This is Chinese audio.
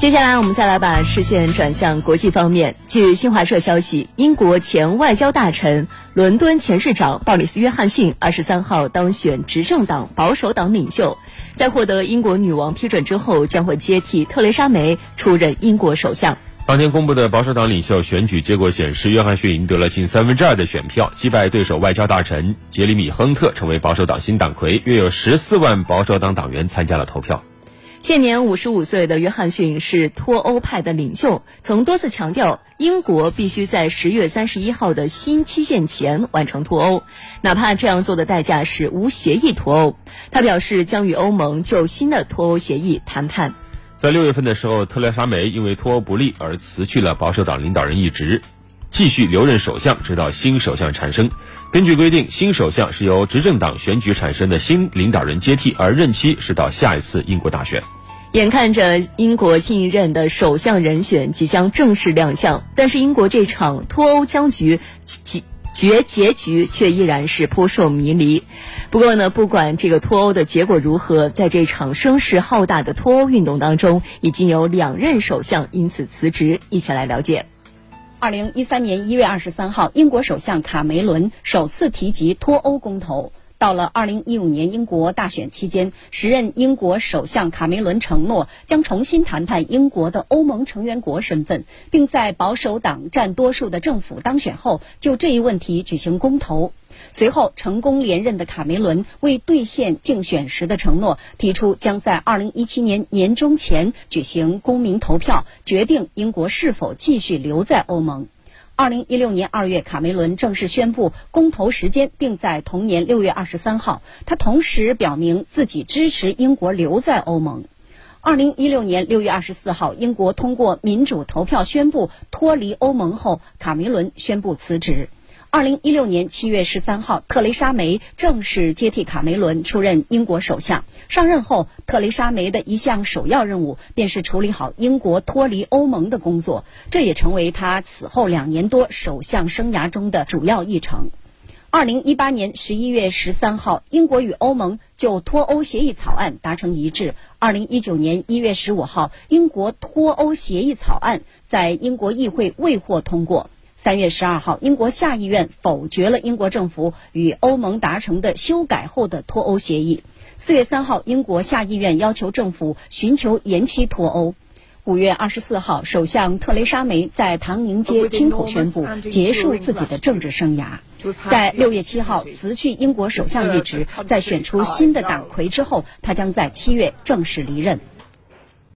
接下来，我们再来把视线转向国际方面。据新华社消息，英国前外交大臣、伦敦前市长鲍里斯·约翰逊二十三号当选执政党保守党领袖，在获得英国女王批准之后，将会接替特蕾莎梅出任英国首相。当天公布的保守党领袖选举结果显示，约翰逊赢得了近三分之二的选票，击败对手外交大臣杰里米·亨特，成为保守党新党魁。约有十四万保守党党员参加了投票。现年五十五岁的约翰逊是脱欧派的领袖，曾多次强调英国必须在十月三十一号的新期限前完成脱欧，哪怕这样做的代价是无协议脱欧。他表示将与欧盟就新的脱欧协议谈判。在六月份的时候，特蕾莎梅因为脱欧不利而辞去了保守党领导人一职，继续留任首相，直到新首相产生。根据规定，新首相是由执政党选举产生的新领导人接替，而任期是到下一次英国大选。眼看着英国新一任的首相人选即将正式亮相，但是英国这场脱欧僵局结决结局却依然是扑朔迷离。不过呢，不管这个脱欧的结果如何，在这场声势浩大的脱欧运动当中，已经有两任首相因此辞职。一起来了解。二零一三年一月二十三号，英国首相卡梅伦首次提及脱欧公投。到了二零一五年英国大选期间，时任英国首相卡梅伦承诺将重新谈判英国的欧盟成员国身份，并在保守党占多数的政府当选后就这一问题举行公投。随后成功连任的卡梅伦为兑现竞选时的承诺，提出将在二零一七年年中前举行公民投票，决定英国是否继续留在欧盟。二零一六年二月，卡梅伦正式宣布公投时间定在同年六月二十三号。他同时表明自己支持英国留在欧盟。二零一六年六月二十四号，英国通过民主投票宣布脱离欧盟后，卡梅伦宣布辞职。二零一六年七月十三号，特蕾莎梅正式接替卡梅伦出任英国首相。上任后，特蕾莎梅的一项首要任务便是处理好英国脱离欧盟的工作，这也成为他此后两年多首相生涯中的主要议程。二零一八年十一月十三号，英国与欧盟就脱欧协议草案达成一致。二零一九年一月十五号，英国脱欧协议草案在英国议会未获通过。三月十二号，英国下议院否决了英国政府与欧盟达成的修改后的脱欧协议。四月三号，英国下议院要求政府寻求延期脱欧。五月二十四号，首相特蕾莎梅在唐宁街亲口宣布结束自己的政治生涯。在六月七号辞去英国首相一职，在选出新的党魁之后，他将在七月正式离任。